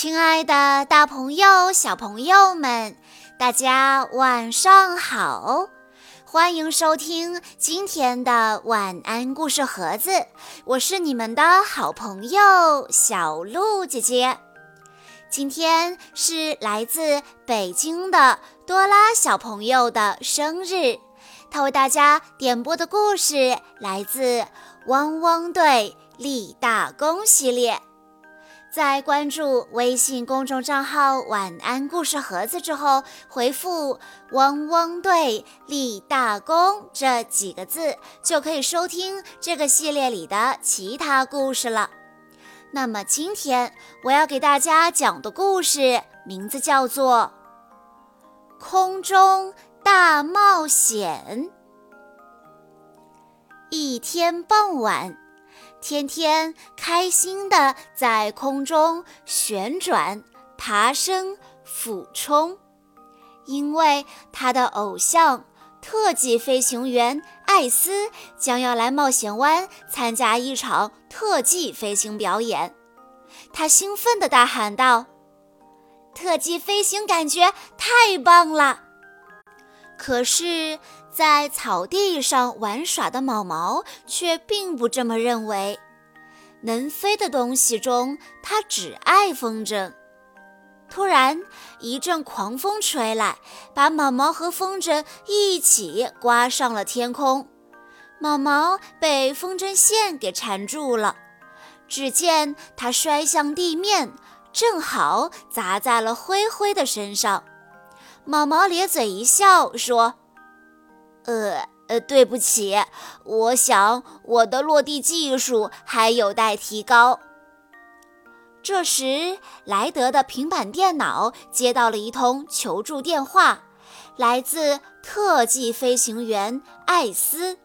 亲爱的，大朋友、小朋友们，大家晚上好！欢迎收听今天的晚安故事盒子，我是你们的好朋友小鹿姐姐。今天是来自北京的多拉小朋友的生日，他为大家点播的故事来自《汪汪队立大功》系列。在关注微信公众账号“晚安故事盒子”之后，回复“汪汪队立大功”这几个字，就可以收听这个系列里的其他故事了。那么今天我要给大家讲的故事名字叫做《空中大冒险》。一天傍晚。天天开心地在空中旋转、爬升、俯冲，因为他的偶像特技飞行员艾斯将要来冒险湾参加一场特技飞行表演。他兴奋地大喊道：“特技飞行感觉太棒了！”可是。在草地上玩耍的毛毛却并不这么认为。能飞的东西中，它只爱风筝。突然，一阵狂风吹来，把毛毛和风筝一起刮上了天空。毛毛被风筝线给缠住了，只见它摔向地面，正好砸在了灰灰的身上。毛毛咧嘴一笑，说。呃呃，对不起，我想我的落地技术还有待提高。这时，莱德的平板电脑接到了一通求助电话，来自特技飞行员艾斯。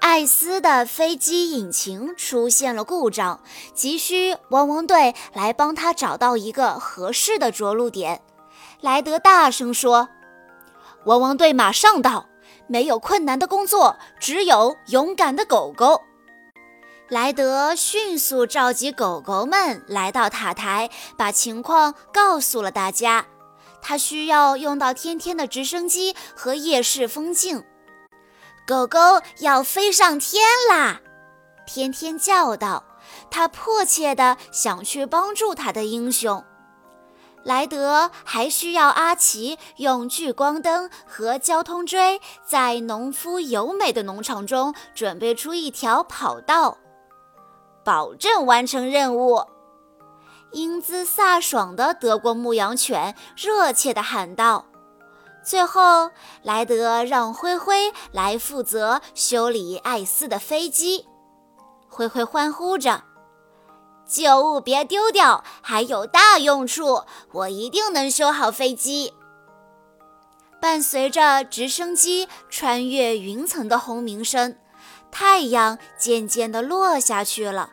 艾斯的飞机引擎出现了故障，急需汪汪队来帮他找到一个合适的着陆点。莱德大声说：“汪汪队马上到。”没有困难的工作，只有勇敢的狗狗。莱德迅速召集狗狗们来到塔台，把情况告诉了大家。他需要用到天天的直升机和夜视风镜。狗狗要飞上天啦！天天叫道。他迫切地想去帮助他的英雄。莱德还需要阿奇用聚光灯和交通锥，在农夫尤美的农场中准备出一条跑道，保证完成任务。英姿飒爽的德国牧羊犬热切地喊道。最后，莱德让灰灰来负责修理艾斯的飞机。灰灰欢呼着。旧物别丢掉，还有大用处。我一定能修好飞机。伴随着直升机穿越云层的轰鸣声，太阳渐渐地落下去了。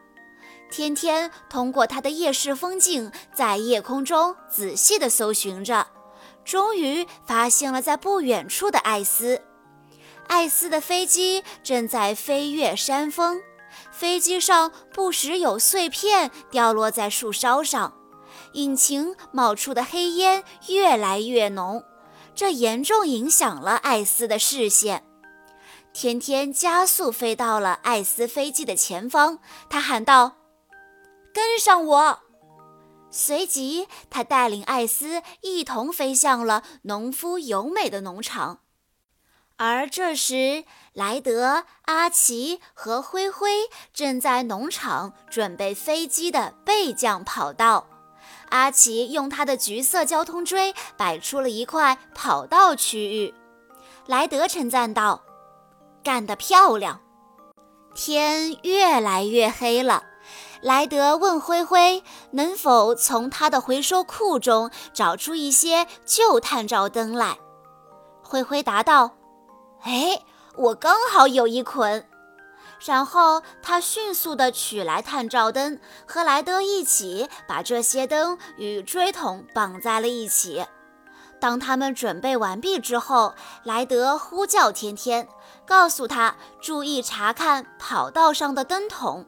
天天通过他的夜视风镜，在夜空中仔细地搜寻着，终于发现了在不远处的艾斯。艾斯的飞机正在飞越山峰。飞机上不时有碎片掉落在树梢上，引擎冒出的黑烟越来越浓，这严重影响了艾斯的视线。天天加速飞到了艾斯飞机的前方，他喊道：“跟上我！”随即，他带领艾斯一同飞向了农夫尤美的农场。而这时，莱德、阿奇和灰灰正在农场准备飞机的备降跑道。阿奇用他的橘色交通锥摆出了一块跑道区域。莱德称赞道：“干得漂亮！”天越来越黑了。莱德问灰灰：“能否从他的回收库中找出一些旧探照灯来？”灰灰答道。哎，我刚好有一捆。然后他迅速地取来探照灯，和莱德一起把这些灯与锥筒绑在了一起。当他们准备完毕之后，莱德呼叫天天，告诉他注意查看跑道上的灯筒。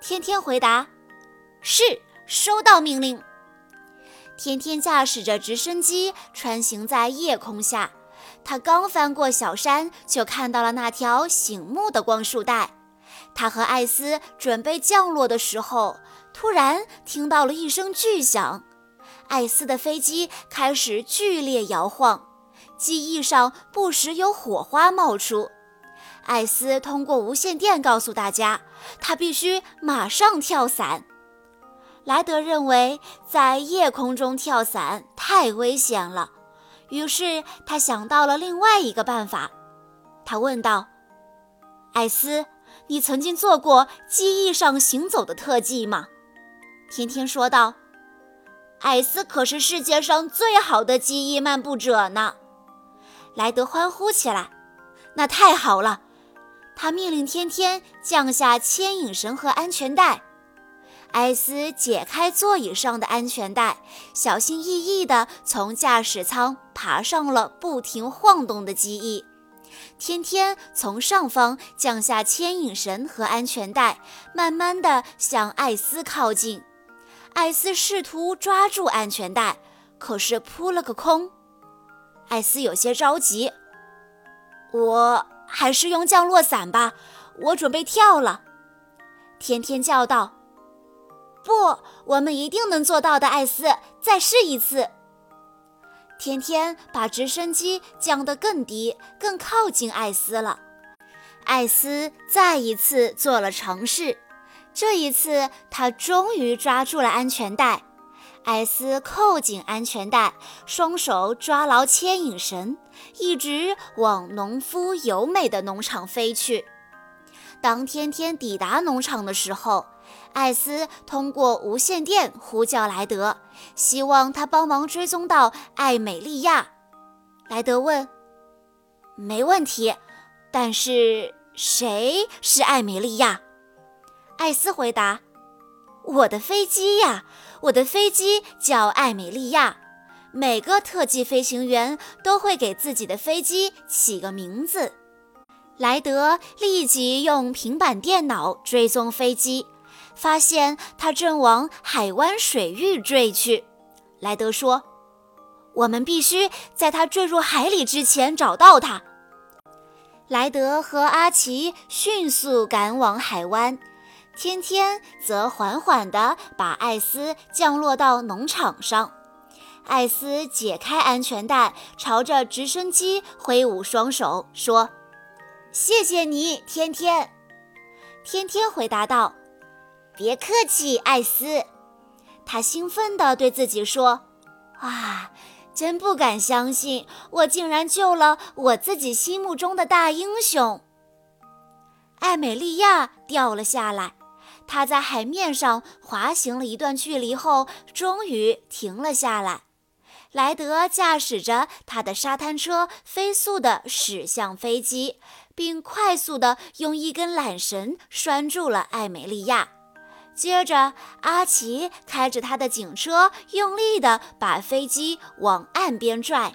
天天回答：“是，收到命令。”天天驾驶着直升机穿行在夜空下。他刚翻过小山，就看到了那条醒目的光束带。他和艾斯准备降落的时候，突然听到了一声巨响，艾斯的飞机开始剧烈摇晃，机翼上不时有火花冒出。艾斯通过无线电告诉大家，他必须马上跳伞。莱德认为在夜空中跳伞太危险了。于是他想到了另外一个办法，他问道：“艾斯，你曾经做过机翼上行走的特技吗？”天天说道：“艾斯可是世界上最好的机翼漫步者呢。”莱德欢呼起来：“那太好了！”他命令天天降下牵引绳和安全带。艾斯解开座椅上的安全带，小心翼翼地从驾驶舱爬上了不停晃动的机翼。天天从上方降下牵引绳和安全带，慢慢地向艾斯靠近。艾斯试图抓住安全带，可是扑了个空。艾斯有些着急，我还是用降落伞吧，我准备跳了。天天叫道。不，我们一定能做到的，艾斯。再试一次。天天把直升机降得更低，更靠近艾斯了。艾斯再一次做了尝试，这一次他终于抓住了安全带。艾斯扣紧安全带，双手抓牢牵引绳，一直往农夫尤美的农场飞去。当天天抵达农场的时候，艾斯通过无线电呼叫莱德，希望他帮忙追踪到艾美利亚。莱德问：“没问题，但是谁是艾美利亚？”艾斯回答：“我的飞机呀，我的飞机叫艾美利亚。每个特技飞行员都会给自己的飞机起个名字。”莱德立即用平板电脑追踪飞机。发现它正往海湾水域坠去，莱德说：“我们必须在它坠入海里之前找到它。”莱德和阿奇迅速赶往海湾，天天则缓缓地把艾斯降落到农场上。艾斯解开安全带，朝着直升机挥舞双手，说：“谢谢你，天天。”天天回答道。别客气，艾斯。他兴奋地对自己说：“哇，真不敢相信，我竟然救了我自己心目中的大英雄。”艾美利亚掉了下来，她在海面上滑行了一段距离后，终于停了下来。莱德驾驶着他的沙滩车，飞速地驶向飞机，并快速地用一根缆绳拴住了艾美利亚。接着，阿奇开着他的警车，用力地把飞机往岸边拽。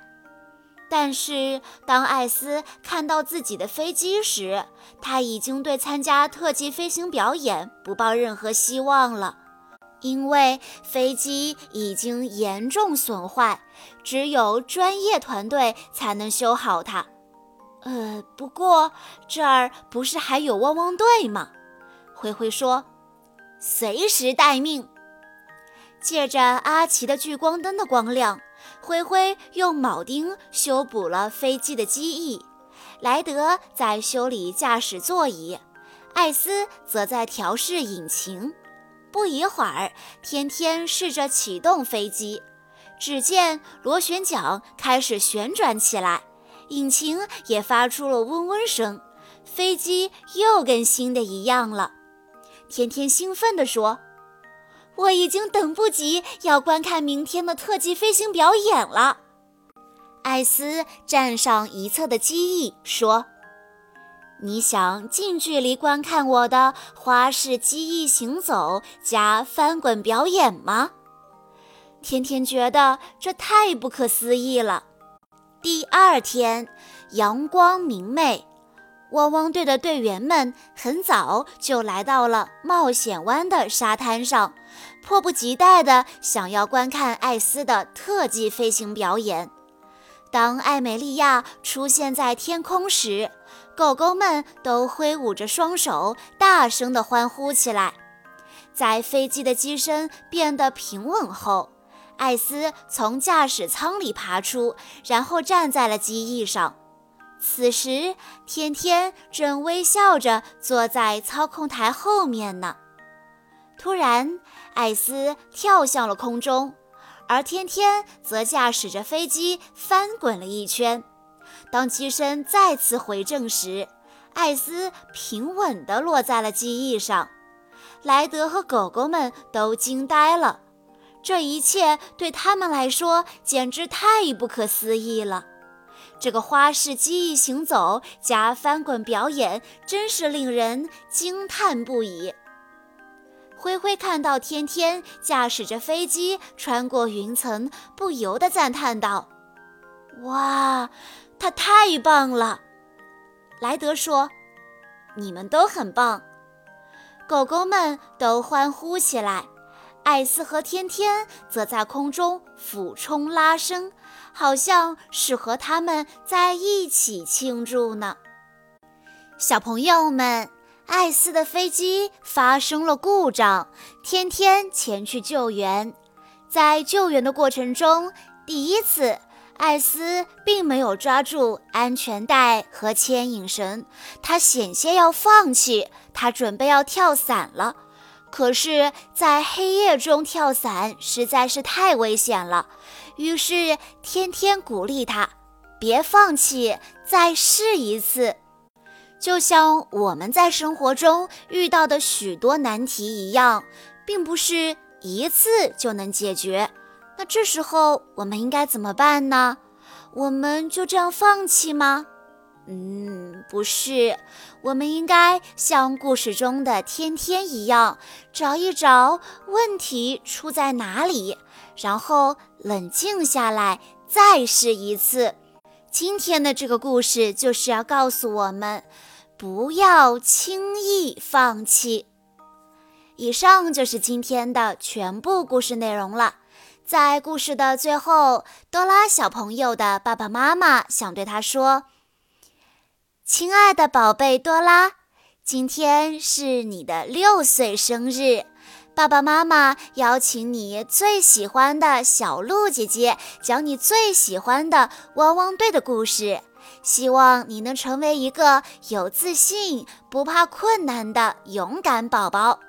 但是，当艾斯看到自己的飞机时，他已经对参加特技飞行表演不抱任何希望了，因为飞机已经严重损坏，只有专业团队才能修好它。呃，不过这儿不是还有汪汪队吗？灰灰说。随时待命。借着阿奇的聚光灯的光亮，灰灰用铆钉修补了飞机的机翼，莱德在修理驾驶座椅，艾斯则在调试引擎。不一会儿，天天试着启动飞机，只见螺旋桨开始旋转起来，引擎也发出了嗡嗡声，飞机又跟新的一样了。天天兴奋地说：“我已经等不及要观看明天的特技飞行表演了。”艾斯站上一侧的机翼说：“你想近距离观看我的花式机翼行走加翻滚表演吗？”天天觉得这太不可思议了。第二天，阳光明媚。汪汪队的队员们很早就来到了冒险湾的沙滩上，迫不及待地想要观看艾斯的特技飞行表演。当艾美利亚出现在天空时，狗狗们都挥舞着双手，大声地欢呼起来。在飞机的机身变得平稳后，艾斯从驾驶舱里爬出，然后站在了机翼上。此时，天天正微笑着坐在操控台后面呢。突然，艾斯跳向了空中。而天天则驾驶着飞机翻滚了一圈。当机身再次回正时，艾斯平稳地落在了机翼上。莱德和狗狗们都惊呆了，这一切对他们来说简直太不可思议了。这个花式机翼行走加翻滚表演，真是令人惊叹不已。灰灰看到天天驾驶着飞机穿过云层，不由得赞叹道：“哇，他太棒了！”莱德说：“你们都很棒。”狗狗们都欢呼起来，艾斯和天天则在空中俯冲拉伸，好像是和他们在一起庆祝呢。小朋友们。艾斯的飞机发生了故障，天天前去救援。在救援的过程中，第一次，艾斯并没有抓住安全带和牵引绳，他险些要放弃，他准备要跳伞了。可是，在黑夜中跳伞实在是太危险了，于是天天鼓励他，别放弃，再试一次。就像我们在生活中遇到的许多难题一样，并不是一次就能解决。那这时候我们应该怎么办呢？我们就这样放弃吗？嗯，不是。我们应该像故事中的天天一样，找一找问题出在哪里，然后冷静下来，再试一次。今天的这个故事就是要告诉我们。不要轻易放弃。以上就是今天的全部故事内容了。在故事的最后，多拉小朋友的爸爸妈妈想对他说：“亲爱的宝贝多拉，今天是你的六岁生日，爸爸妈妈邀请你最喜欢的小鹿姐姐讲你最喜欢的汪汪队的故事。”希望你能成为一个有自信、不怕困难的勇敢宝宝。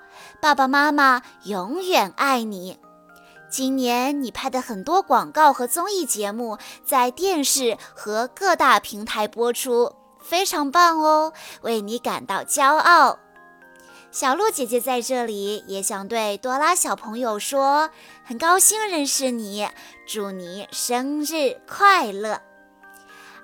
爸爸妈妈永远爱你。今年你拍的很多广告和综艺节目在电视和各大平台播出，非常棒哦，为你感到骄傲。小鹿姐姐在这里也想对多拉小朋友说，很高兴认识你，祝你生日快乐。